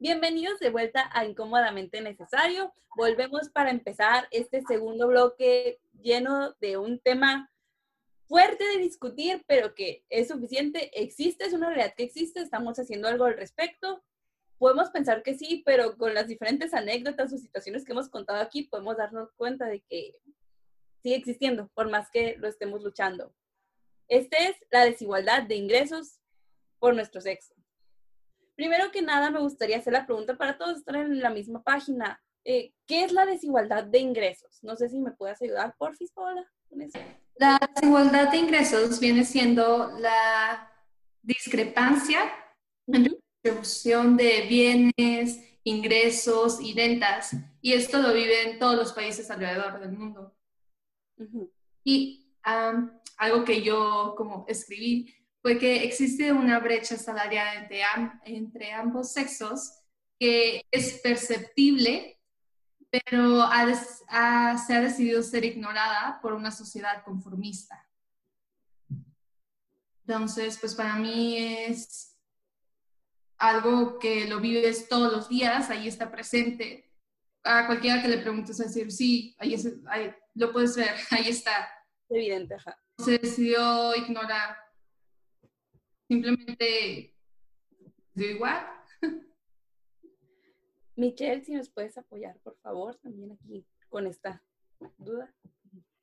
Bienvenidos de vuelta a Incómodamente Necesario. Volvemos para empezar este segundo bloque lleno de un tema fuerte de discutir, pero que es suficiente. Existe, es una realidad que existe, estamos haciendo algo al respecto. Podemos pensar que sí, pero con las diferentes anécdotas o situaciones que hemos contado aquí, podemos darnos cuenta de que sigue existiendo, por más que lo estemos luchando. Este es la desigualdad de ingresos por nuestro sexo. Primero que nada, me gustaría hacer la pregunta para todos estar en la misma página. Eh, ¿Qué es la desigualdad de ingresos? No sé si me puedes ayudar, por Paola, con eso. La desigualdad de ingresos viene siendo la discrepancia en la distribución de bienes, ingresos y rentas. Y esto lo viven todos los países alrededor del mundo. Y algo que yo como escribí fue que existe una brecha salarial entre, entre ambos sexos que es perceptible, pero se ha decidido ser ignorada por una sociedad conformista. Entonces, pues para mí es algo que lo vives todos los días, ahí está presente. A cualquiera que le preguntes a decir, sí, ahí, ahí lo puedes ver, ahí está. Evidente, ajá. Se decidió ignorar simplemente de igual. Michelle, si nos puedes apoyar, por favor, también aquí con esta duda.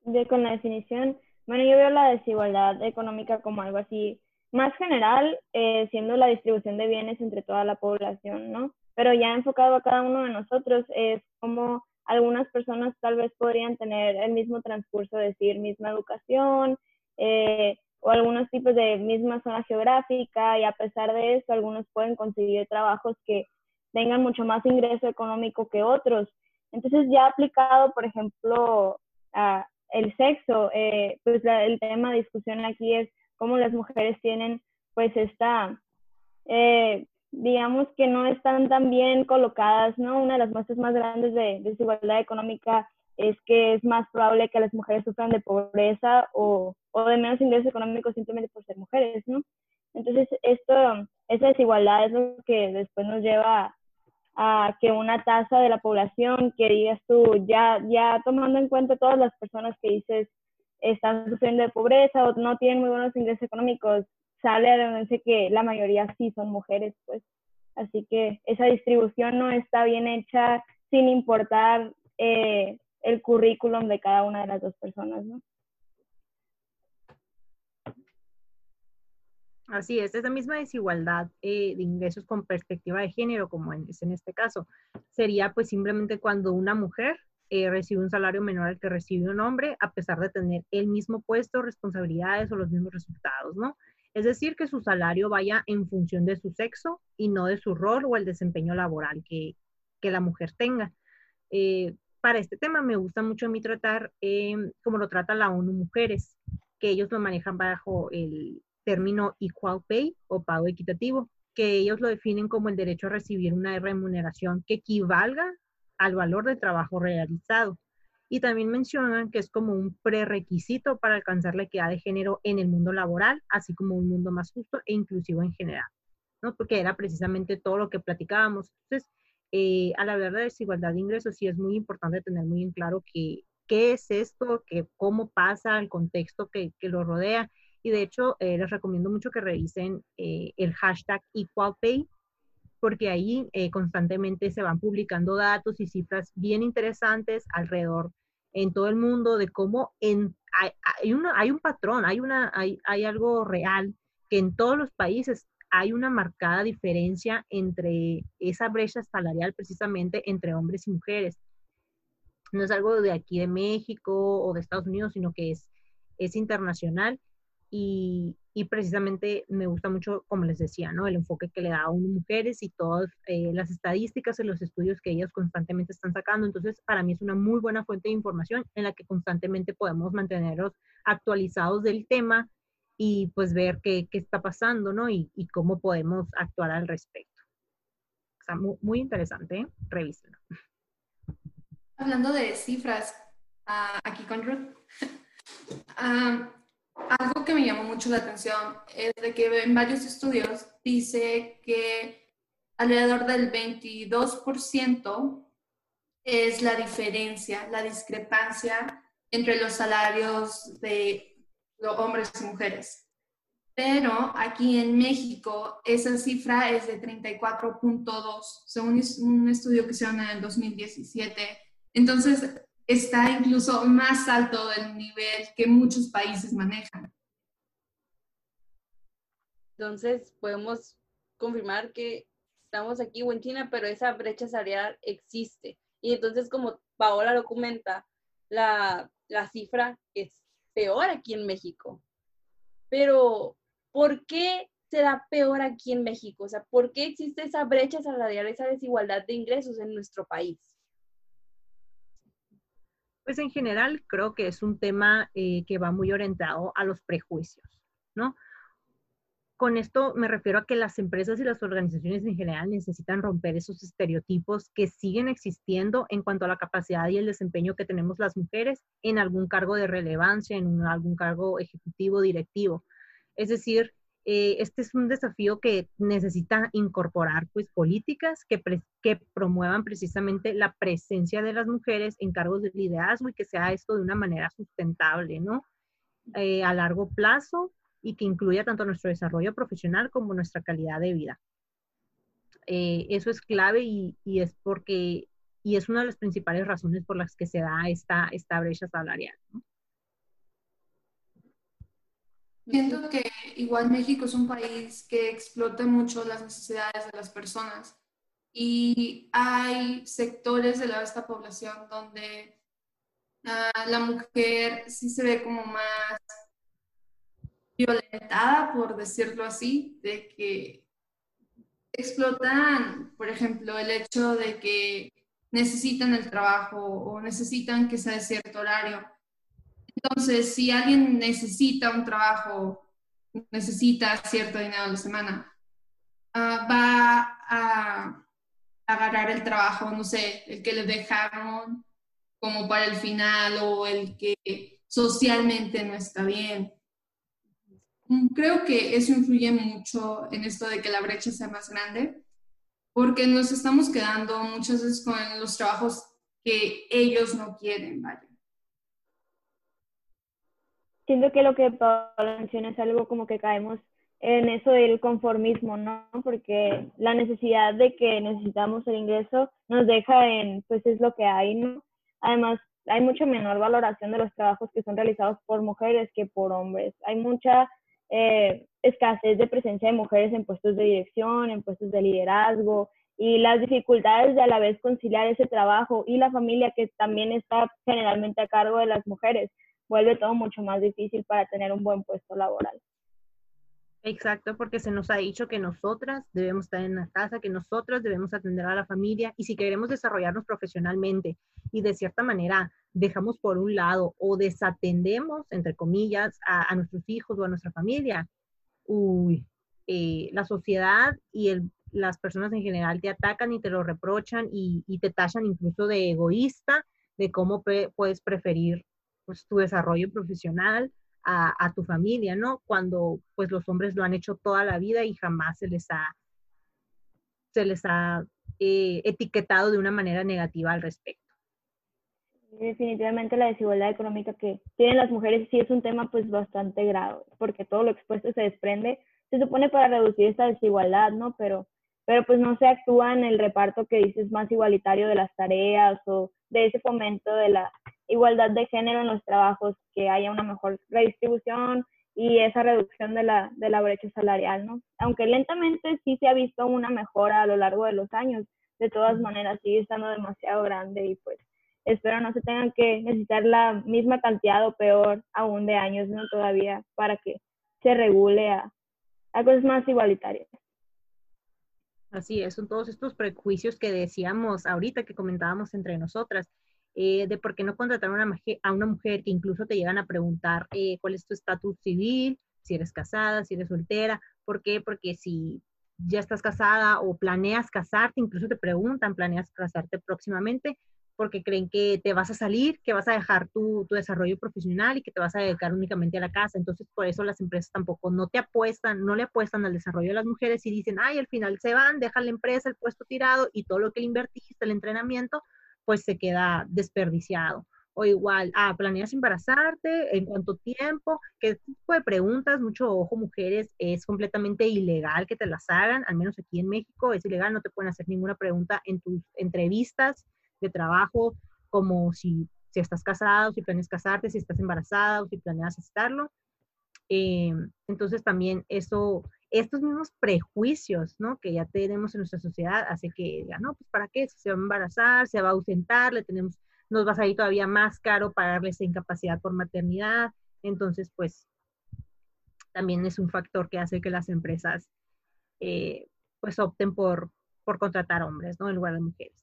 De, con la definición, bueno, yo veo la desigualdad económica como algo así más general, eh, siendo la distribución de bienes entre toda la población, ¿no? Pero ya enfocado a cada uno de nosotros, es como algunas personas tal vez podrían tener el mismo transcurso, decir, misma educación, eh, o algunos tipos de misma zona geográfica y a pesar de eso algunos pueden conseguir trabajos que tengan mucho más ingreso económico que otros. Entonces ya aplicado, por ejemplo, el sexo, eh, pues el tema de discusión aquí es cómo las mujeres tienen pues esta, eh, digamos que no están tan bien colocadas, ¿no? Una de las muestras más grandes de desigualdad económica es que es más probable que las mujeres sufran de pobreza o, o de menos ingresos económicos simplemente por ser mujeres, ¿no? Entonces, esto, esa desigualdad es lo que después nos lleva a que una tasa de la población que digas tú, ya, ya tomando en cuenta todas las personas que dices están sufriendo de pobreza o no tienen muy buenos ingresos económicos, sale a denuncia que la mayoría sí son mujeres, pues. Así que esa distribución no está bien hecha sin importar eh, el currículum de cada una de las dos personas, ¿no? Así es, esa misma desigualdad eh, de ingresos con perspectiva de género, como es en este caso, sería pues simplemente cuando una mujer eh, recibe un salario menor al que recibe un hombre, a pesar de tener el mismo puesto, responsabilidades o los mismos resultados, ¿no? Es decir, que su salario vaya en función de su sexo y no de su rol o el desempeño laboral que, que la mujer tenga. Eh, para este tema me gusta mucho a mí tratar em, como lo trata la ONU Mujeres, que ellos lo manejan bajo el término equal pay o pago equitativo, que ellos lo definen como el derecho a recibir una remuneración que equivalga al valor de trabajo realizado. Y también mencionan que es como un prerequisito para alcanzar la equidad de género en el mundo laboral, así como un mundo más justo e inclusivo en general, ¿no? Porque era precisamente todo lo que platicábamos. Entonces, eh, a la verdad, desigualdad de ingresos sí es muy importante tener muy en claro que, qué es esto, que, cómo pasa, el contexto que, que lo rodea. Y de hecho, eh, les recomiendo mucho que revisen eh, el hashtag EqualPay, porque ahí constantemente se van publicando datos y cifras bien interesantes alrededor en todo el mundo de cómo en, hay, hay, una, hay un patrón, hay, una, hay, hay algo real que en todos los países hay una marcada diferencia entre esa brecha salarial precisamente entre hombres y mujeres. No es algo de aquí de México o de Estados Unidos, sino que es, es internacional y, y precisamente me gusta mucho, como les decía, ¿no? el enfoque que le da a mujeres y todas eh, las estadísticas y los estudios que ellas constantemente están sacando. Entonces, para mí es una muy buena fuente de información en la que constantemente podemos mantenernos actualizados del tema y pues ver qué, qué está pasando, ¿no? Y, y, cómo podemos actuar al respecto. O sea, muy, muy interesante, ¿eh? revísenlo. Hablando de cifras, uh, aquí con Ruth, uh, algo que me llamó mucho la atención es de que en varios estudios dice que alrededor del 22% es la diferencia, la discrepancia entre los salarios de hombres y mujeres. Pero aquí en México esa cifra es de 34.2, según un estudio que hizo en el 2017. Entonces está incluso más alto del nivel que muchos países manejan. Entonces podemos confirmar que estamos aquí o en China, pero esa brecha salarial existe. Y entonces, como Paola lo comenta, la, la cifra es peor aquí en México. Pero, ¿por qué será peor aquí en México? O sea, ¿por qué existe esa brecha salarial, esa desigualdad de ingresos en nuestro país? Pues en general creo que es un tema eh, que va muy orientado a los prejuicios, ¿no? Con esto me refiero a que las empresas y las organizaciones en general necesitan romper esos estereotipos que siguen existiendo en cuanto a la capacidad y el desempeño que tenemos las mujeres en algún cargo de relevancia, en algún cargo ejecutivo, directivo. Es decir, eh, este es un desafío que necesita incorporar pues políticas que, promuevan precisamente la presencia de las mujeres en cargos de liderazgo y que sea esto de una manera sustentable, ¿no? Eh, a largo plazo y que incluya tanto nuestro desarrollo profesional como nuestra calidad de vida. Eh, eso es clave y, es porque, y es una de las principales razones por las que se da esta, esta brecha salarial. Siento que igual México es un país que explota mucho las necesidades de las personas y hay sectores de la, esta población donde ah, la mujer sí se ve como más violentada, por decirlo así, de que explotan, por ejemplo, el hecho de que necesitan el trabajo o necesitan que sea de cierto horario. Entonces, si alguien necesita un trabajo, necesita cierto dinero a la semana, ah, va a agarrar el trabajo, no sé, el que le dejaron como para el final o el que socialmente no está bien. Mm, creo que eso influye mucho en esto de que la brecha sea más grande, porque nos estamos quedando muchas veces con los trabajos que ellos no quieren, vaya. Siento que lo que Paula menciona es algo como que caemos en eso del conformismo, ¿no? Porque la necesidad de que necesitamos el ingreso nos deja en, pues es lo que hay, ¿no? Además, hay mucha menor valoración de los trabajos que son realizados por mujeres que por hombres. Hay mucha eh, escasez de presencia de mujeres en puestos de dirección, en puestos de liderazgo y las dificultades de a la vez conciliar ese trabajo y la familia que también está generalmente a cargo de las mujeres, vuelve todo mucho más difícil para tener un buen puesto laboral. Exacto, porque se nos ha dicho que nosotras debemos estar en la casa, que nosotras debemos atender a la familia y si queremos desarrollarnos profesionalmente y de cierta manera dejamos por un lado o desatendemos, entre comillas, a, nuestros hijos o a nuestra familia, uy, eh, la sociedad y las personas en general te atacan y te lo reprochan y, te tachan incluso de egoísta, de cómo puedes preferir pues, tu desarrollo profesional a, tu familia, ¿no? Cuando pues los hombres lo han hecho toda la vida y jamás se les ha, se les ha eh, etiquetado de una manera negativa al respecto. Definitivamente la desigualdad económica que tienen las mujeres sí es un tema pues bastante grave, porque todo lo expuesto se desprende, se supone para reducir esta desigualdad, ¿no? Pero, pero pues no se actúa en el reparto que dices más igualitario de las tareas o de ese fomento de la igualdad de género en los trabajos, que haya una mejor redistribución y esa reducción de la, de la brecha salarial, ¿no? Aunque lentamente sí se ha visto una mejora a lo largo de los años, de todas maneras sigue estando demasiado grande y pues espero no se tengan que necesitar la misma cantidad o peor aún de años, ¿no? Todavía para que se regule a, a cosas más igualitarias. Así es, son todos estos prejuicios que decíamos ahorita, que comentábamos entre nosotras, eh, de por qué no contratar a una, a una mujer que incluso te llegan a preguntar eh, cuál es tu estatus civil, si eres casada, si eres soltera. ¿Por qué? Porque si ya estás casada o planeas casarte, incluso te preguntan, ¿planeas casarte próximamente? porque creen que te vas a salir, que vas a dejar tu, tu, desarrollo profesional y que te vas a dedicar únicamente a la casa. Entonces, por eso las empresas tampoco no te apuestan, no le apuestan al desarrollo de las mujeres y dicen, ay, al final se van, dejan la empresa, el puesto tirado y todo lo que le invertiste, el entrenamiento, pues se queda desperdiciado. O igual, ah, planeas embarazarte, en cuánto tiempo, que este tipo de preguntas, mucho ojo, mujeres, es completamente ilegal que te las hagan, al menos aquí en México es ilegal, no te pueden hacer ninguna pregunta en tus entrevistas de trabajo, como si, si estás casado, si planeas casarte, si estás embarazada si planeas estarlo. Eh, entonces también eso, estos mismos prejuicios, ¿no? Que ya tenemos en nuestra sociedad, hace que diga, no, pues ¿para qué? Se va a embarazar, se va a ausentar, le tenemos, nos va a salir todavía más caro pagarle esa incapacidad por maternidad. Entonces, pues, también es un factor que hace que las empresas, eh, pues, opten por, por contratar hombres, ¿no? En lugar de mujeres.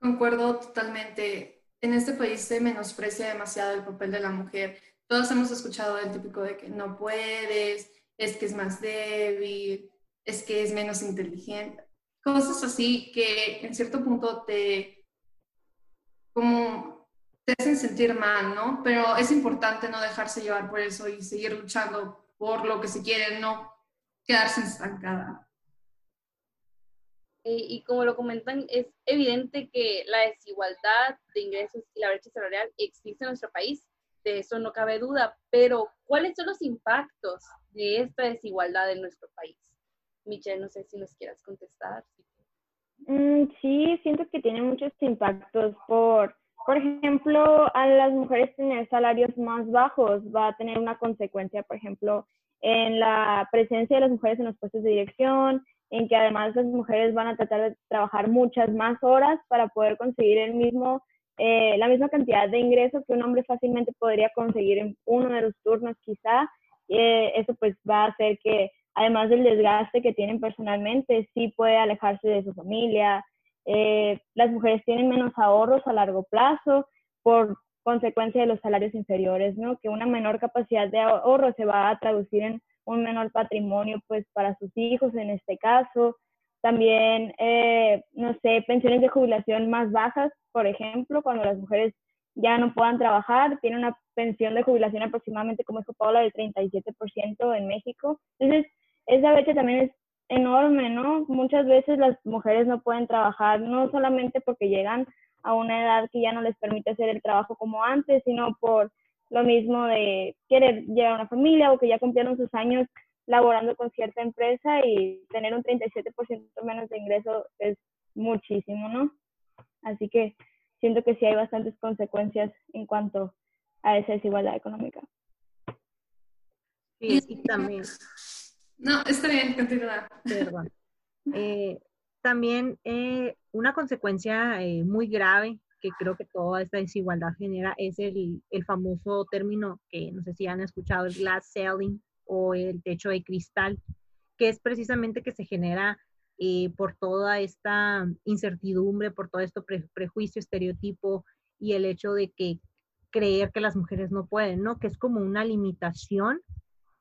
Concuerdo totalmente. En este país se menosprecia demasiado el papel de la mujer. Todos hemos escuchado el típico de que no puedes, es que es más débil, es que es menos inteligente. Cosas así que en cierto punto te, como, te hacen sentir mal, ¿no? Pero es importante no dejarse llevar por eso y seguir luchando por lo que se quiere, no quedarse estancada. Y como lo comentan, es evidente que la desigualdad de ingresos y la brecha salarial existe en nuestro país, de eso no cabe duda, pero ¿cuáles son los impactos de esta desigualdad en nuestro país? Michelle, no sé si nos quieras contestar. Mm, sí, siento que tiene muchos impactos por, por ejemplo, a las mujeres tener salarios más bajos va a tener una consecuencia, por ejemplo, en la presencia de las mujeres en los puestos de dirección, en que además las mujeres van a tratar de trabajar muchas más horas para poder conseguir el mismo, eh, la misma cantidad de ingresos que un hombre fácilmente podría conseguir en uno de los turnos quizá. Eh, eso pues va a hacer que además del desgaste que tienen personalmente, sí puede alejarse de su familia. Eh, las mujeres tienen menos ahorros a largo plazo por consecuencia de los salarios inferiores, ¿no? Que una menor capacidad de ahorro se va a traducir en un menor patrimonio pues para sus hijos en este caso. También, eh, no sé, pensiones de jubilación más bajas, por ejemplo, cuando las mujeres ya no puedan trabajar, tienen una pensión de jubilación aproximadamente, como dijo Paula, del 37% en México. Entonces, esa brecha también es enorme, ¿no? Muchas veces las mujeres no pueden trabajar, no solamente porque llegan a una edad que ya no les permite hacer el trabajo como antes, sino por lo mismo de querer llegar a una familia o que ya cumplieron sus años laborando con cierta empresa y tener un 37% menos de ingreso es muchísimo, ¿no? Así que siento que sí hay bastantes consecuencias en cuanto a esa desigualdad económica. Sí, y también. No, está bien, continúa. Perdón. Eh, también eh, una consecuencia eh, muy grave que creo que toda esta desigualdad genera es el, el, famoso término que no sé si han escuchado, el glass ceiling o el techo de cristal, que es precisamente que se genera eh, por toda esta incertidumbre, por todo esto prejuicio, estereotipo y el hecho de que creer que las mujeres no pueden, ¿no? Que es como una limitación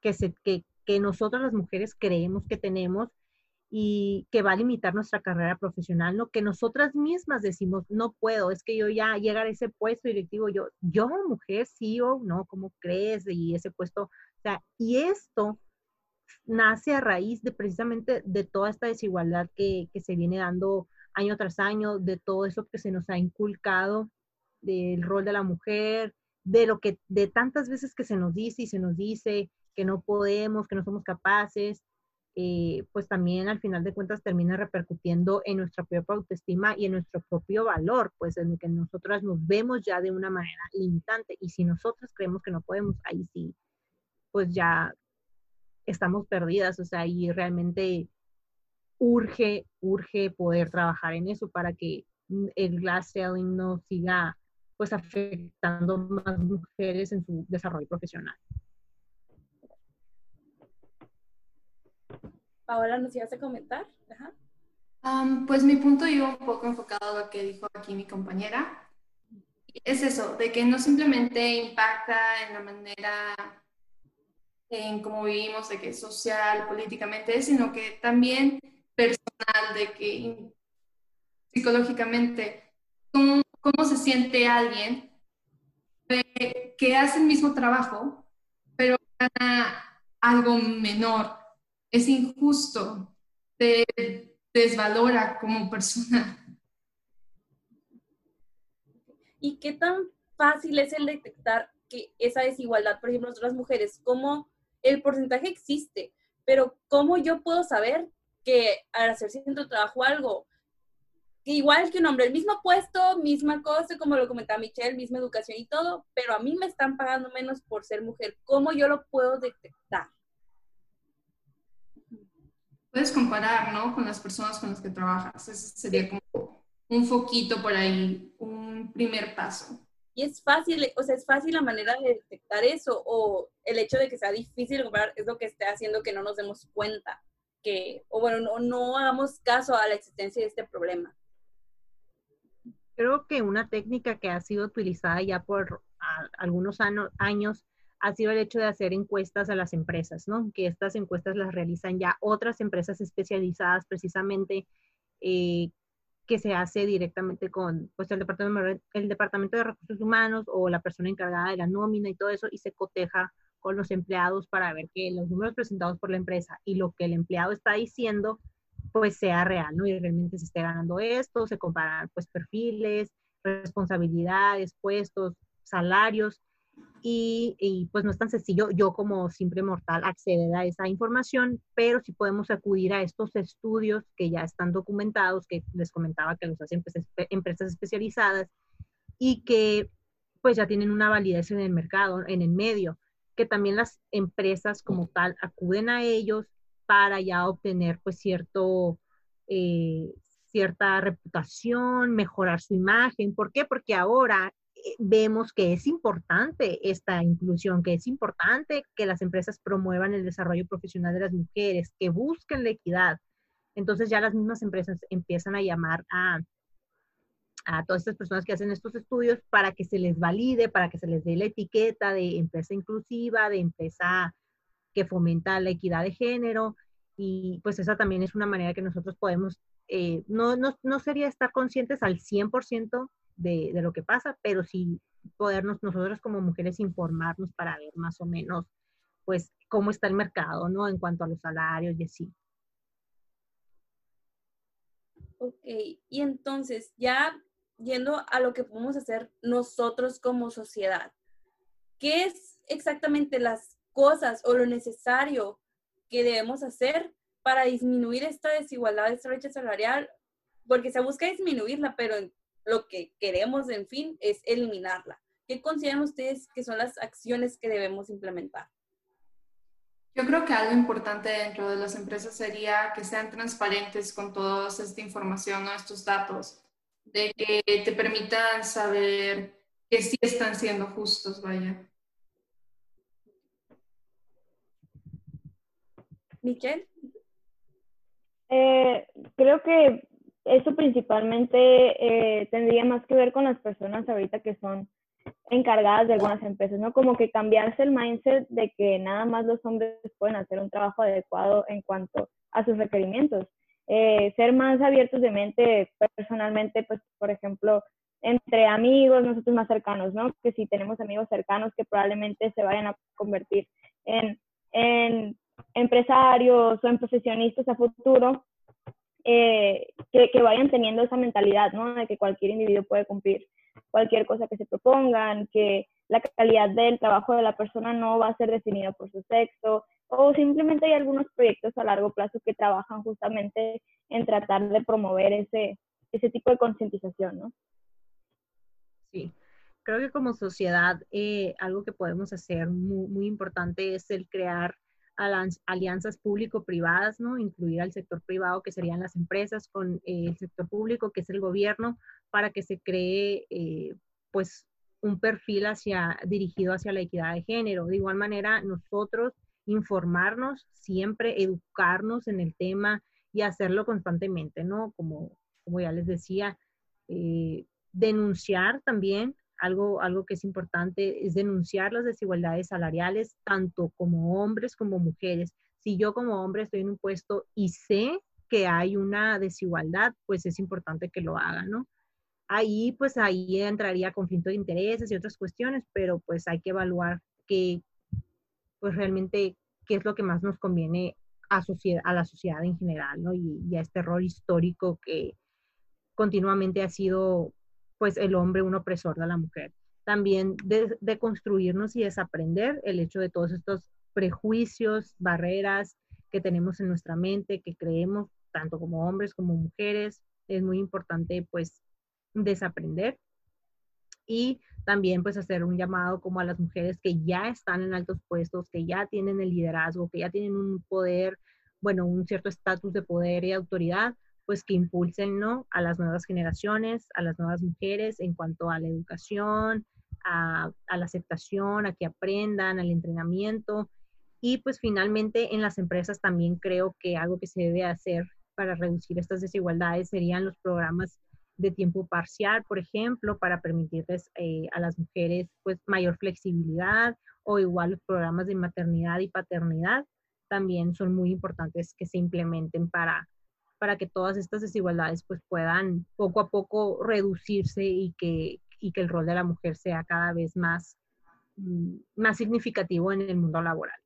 que, se, que, que nosotras las mujeres creemos que tenemos y que va a limitar nuestra carrera profesional, ¿no? Que nosotras mismas decimos, no puedo, es que yo ya llegar a ese puesto directivo, yo, yo mujer, sí o no, ¿cómo crees? Y ese puesto, y esto nace a raíz de precisamente de toda esta desigualdad que, que se viene dando año tras año, de todo eso que se nos ha inculcado, del rol de la mujer, de lo que, de tantas veces que se nos dice y se nos dice que no podemos, que no somos capaces, eh, pues también al final de cuentas termina repercutiendo en nuestra propia autoestima y en nuestro propio valor, pues en que nosotras nos vemos ya de una manera limitante. Y si nosotros creemos que no podemos, ahí sí, pues ya estamos perdidas, o sea, y realmente urge, urge poder trabajar en eso para que el glass selling no siga pues afectando más mujeres en su desarrollo profesional. Paola, ¿nos ibas a comentar? pues mi punto iba un poco enfocado a lo que dijo aquí mi compañera. Es eso, de que no simplemente impacta en la manera en cómo vivimos, de que social, políticamente, sino que también personal, de que psicológicamente cómo, cómo se siente alguien que hace el mismo trabajo, pero gana algo menor. Es injusto, te desvalora como persona. ¿Y qué tan fácil es el detectar que esa desigualdad, por ejemplo, nosotras mujeres, cómo el porcentaje existe, pero cómo yo puedo saber que al hacer cierto trabajo algo, igual que un hombre, el mismo puesto, misma cosa, como lo comentaba Michelle, misma educación y todo, pero a mí me están pagando menos por ser mujer. ¿Cómo yo lo puedo detectar? Puedes comparar, ¿no? Con las personas con las que trabajas. Ese sería como un foquito por ahí, un primer paso. Y es fácil, o sea, es fácil la manera de detectar eso, o el hecho de que sea difícil comparar es lo que esté haciendo que no nos demos cuenta, que, o bueno, no, no hagamos caso a la existencia de este problema creo que una técnica que ha sido utilizada ya por algunos años ha sido el hecho de hacer encuestas a las empresas, ¿no? Que estas encuestas las realizan ya otras empresas especializadas precisamente eh, que se hace directamente con pues, el, departamento, el Departamento de Recursos Humanos o la persona encargada de la nómina y todo eso y se coteja con los empleados para ver que los números presentados por la empresa y lo que el empleado está diciendo pues sea real, ¿no? Y realmente se esté ganando esto, se comparan pues perfiles, responsabilidades, puestos, salarios, y, pues no es tan sencillo yo como simple mortal acceder a esa información, pero sí podemos acudir a estos estudios que ya están documentados, que les comentaba que los hacen empresas especializadas y que pues ya tienen una validez en el mercado, en el medio, que también las empresas como tal acuden a ellos para ya obtener pues cierto, eh, cierta reputación, mejorar su imagen. ¿Por qué? Porque ahora vemos que es importante esta inclusión, que es importante que las empresas promuevan el desarrollo profesional de las mujeres, que busquen la equidad. Entonces ya las mismas empresas empiezan a llamar a, a todas estas personas que hacen estos estudios para que se les valide, para que se les dé la etiqueta de empresa inclusiva, de empresa que fomenta la equidad de género y pues esa también es una manera que nosotros podemos, eh, no, no, no, sería estar conscientes al 100% de, de lo que pasa, pero sí podernos nosotros como mujeres informarnos para ver más o menos pues cómo está el mercado, ¿no? En cuanto a los salarios y así. Ok, y entonces ya yendo a lo que podemos hacer nosotros como sociedad, ¿qué es exactamente las cosas o lo necesario que debemos hacer para disminuir esta desigualdad, esta brecha salarial, porque se busca disminuirla, pero lo que queremos, en fin, es eliminarla. ¿Qué consideran ustedes que son las acciones que debemos implementar? Yo creo que algo importante dentro de las empresas sería que sean transparentes con toda esta información o estos datos, de que te permitan saber que sí están siendo justos, vaya. Michelle. Eh, creo que eso principalmente eh, tendría más que ver con las personas ahorita que son encargadas de algunas empresas, ¿no? Como que cambiarse el mindset de que nada más los hombres pueden hacer un trabajo adecuado en cuanto a sus requerimientos. Eh, ser más abiertos de mente personalmente, pues, por ejemplo, entre amigos, nosotros más cercanos, ¿no? Que si tenemos amigos cercanos que probablemente se vayan a convertir en, en empresarios o en profesionistas a futuro eh, que, vayan teniendo esa mentalidad, ¿no? De que cualquier individuo puede cumplir cualquier cosa que se propongan, que la calidad del trabajo de la persona no va a ser definida por su sexo, o simplemente hay algunos proyectos a largo plazo que trabajan justamente en tratar de promover ese, ese tipo de concientización, ¿no? Sí, creo que como sociedad eh, algo que podemos hacer muy importante es el crear alianzas público-privadas, ¿no? Incluir al sector privado, que serían las empresas, con eh, el sector público, que es el gobierno, para que se cree, eh, pues, un perfil hacia, dirigido hacia la equidad de género. De igual manera, nosotros informarnos siempre, educarnos en el tema y hacerlo constantemente, ¿no? Como, como ya les decía, eh, denunciar también algo, algo que es importante es denunciar las desigualdades salariales, tanto como hombres como mujeres. Si yo como hombre estoy en un puesto y sé que hay una desigualdad, pues es importante que lo haga, ¿no? Ahí, pues ahí entraría conflicto de intereses y otras cuestiones, pero pues hay que evaluar que, pues realmente, qué es lo que más nos conviene a, la sociedad en general, ¿no? Y, a este rol histórico que continuamente ha sido, pues, el hombre un opresor de la mujer. También de, construirnos y desaprender el hecho de todos estos prejuicios, barreras que tenemos en nuestra mente, que creemos tanto como hombres como mujeres. Es muy importante, pues, desaprender y también pues hacer un llamado como a las mujeres que ya están en altos puestos, que ya tienen el liderazgo, que ya tienen un poder, bueno, un cierto estatus de poder y autoridad, pues que impulsen, ¿no? A las nuevas generaciones, a las nuevas mujeres en cuanto a la educación, a, la aceptación, a que aprendan, al entrenamiento. Y pues finalmente en las empresas también creo que algo que se debe hacer para reducir estas desigualdades serían los programas de tiempo parcial, por ejemplo, para permitirles eh, a las mujeres pues mayor flexibilidad o igual los programas de maternidad y paternidad también son muy importantes que se implementen para, para que todas estas desigualdades pues puedan poco a poco reducirse y que, y que el rol de la mujer sea cada vez más, mm, más significativo en el mundo laboral.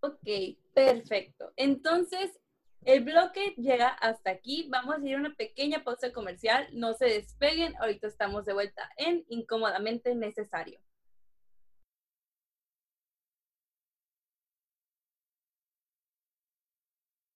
Ok, perfecto. Entonces, el bloque llega hasta aquí. Vamos a ir a una pequeña pausa comercial. No se despeguen. Ahorita estamos de vuelta en Incómodamente Necesario.